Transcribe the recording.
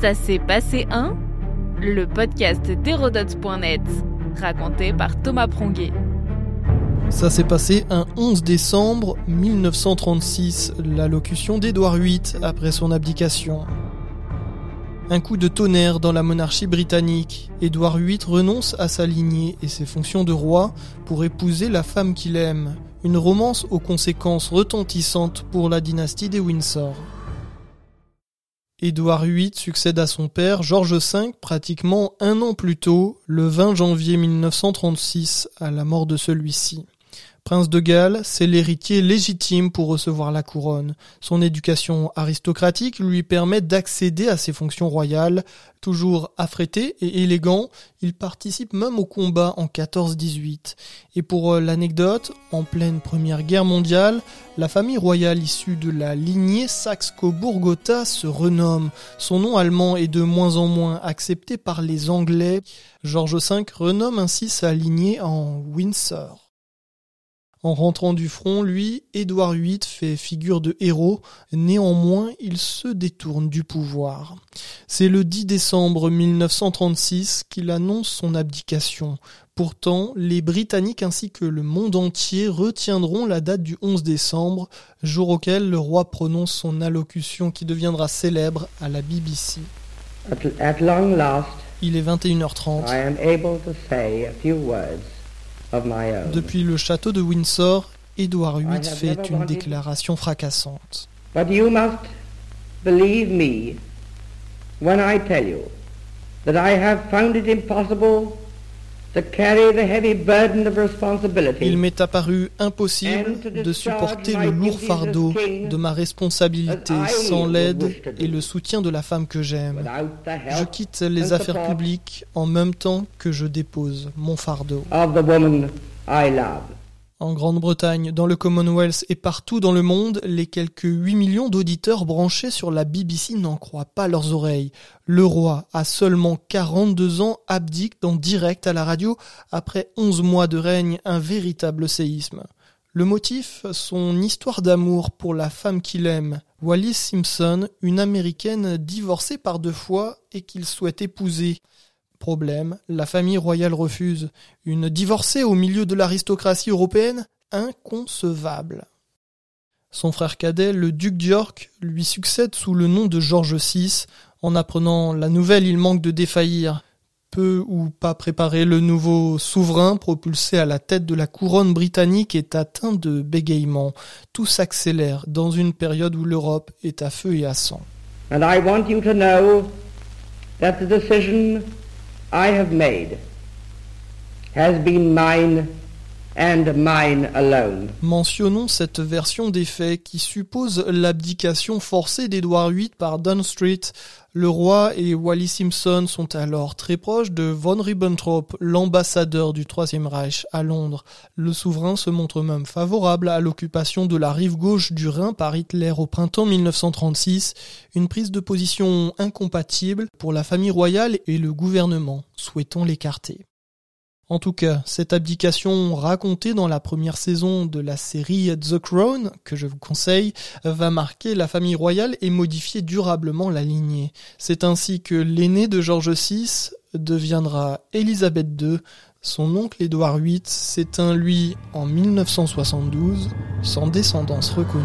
Ça s'est passé un Le podcast d'Hérodote.net, raconté par Thomas Pronguet. Ça s'est passé un 11 décembre 1936, l'allocution d'Édouard VIII après son abdication. Un coup de tonnerre dans la monarchie britannique. Édouard VIII renonce à sa lignée et ses fonctions de roi pour épouser la femme qu'il aime. Une romance aux conséquences retentissantes pour la dynastie des Windsor. Édouard VIII succède à son père George V pratiquement un an plus tôt, le 20 janvier 1936, à la mort de celui-ci. Prince de Galles, c'est l'héritier légitime pour recevoir la couronne. Son éducation aristocratique lui permet d'accéder à ses fonctions royales. Toujours affrété et élégant, il participe même au combat en 14-18. Et pour euh, l'anecdote, en pleine Première Guerre mondiale, la famille royale issue de la lignée Saxe-Coburg-Gotha se renomme. Son nom allemand est de moins en moins accepté par les Anglais. George V renomme ainsi sa lignée en Windsor. En rentrant du front, lui, Édouard VIII fait figure de héros, néanmoins il se détourne du pouvoir. C'est le 10 décembre 1936 qu'il annonce son abdication. Pourtant, les Britanniques ainsi que le monde entier retiendront la date du 11 décembre, jour auquel le roi prononce son allocution qui deviendra célèbre à la BBC. il est 21h30. Depuis le château de Windsor, Édouard VIII fait une déclaration fracassante. But you must believe me when I tell you that I have found it impossible il m'est apparu impossible de supporter le lourd fardeau de ma responsabilité sans l'aide et le soutien de la femme que j'aime. Je quitte les affaires publiques en même temps que je dépose mon fardeau. En Grande-Bretagne, dans le Commonwealth et partout dans le monde, les quelques 8 millions d'auditeurs branchés sur la BBC n'en croient pas leurs oreilles. Le roi, à seulement 42 ans, abdique dans direct à la radio après 11 mois de règne, un véritable séisme. Le motif, son histoire d'amour pour la femme qu'il aime, Wallis Simpson, une américaine divorcée par deux fois et qu'il souhaite épouser. Problème, la famille royale refuse. Une divorcée au milieu de l'aristocratie européenne Inconcevable. Son frère cadet, le duc d'York, lui succède sous le nom de George VI. En apprenant la nouvelle, il manque de défaillir. Peu ou pas préparé, le nouveau souverain propulsé à la tête de la couronne britannique est atteint de bégaiement. Tout s'accélère dans une période où l'Europe est à feu et à sang. And I want you to know that the decision I have made has been mine Mentionnons cette version des faits qui suppose l'abdication forcée d'Édouard VIII par Street. Le roi et Wally Simpson sont alors très proches de von Ribbentrop, l'ambassadeur du Troisième Reich à Londres. Le souverain se montre même favorable à l'occupation de la rive gauche du Rhin par Hitler au printemps 1936, une prise de position incompatible pour la famille royale et le gouvernement, souhaitant l'écarter. En tout cas, cette abdication racontée dans la première saison de la série The Crown, que je vous conseille, va marquer la famille royale et modifier durablement la lignée. C'est ainsi que l'aîné de George VI deviendra Élisabeth II, son oncle Édouard VIII s'éteint lui en 1972, sans descendance reconnue.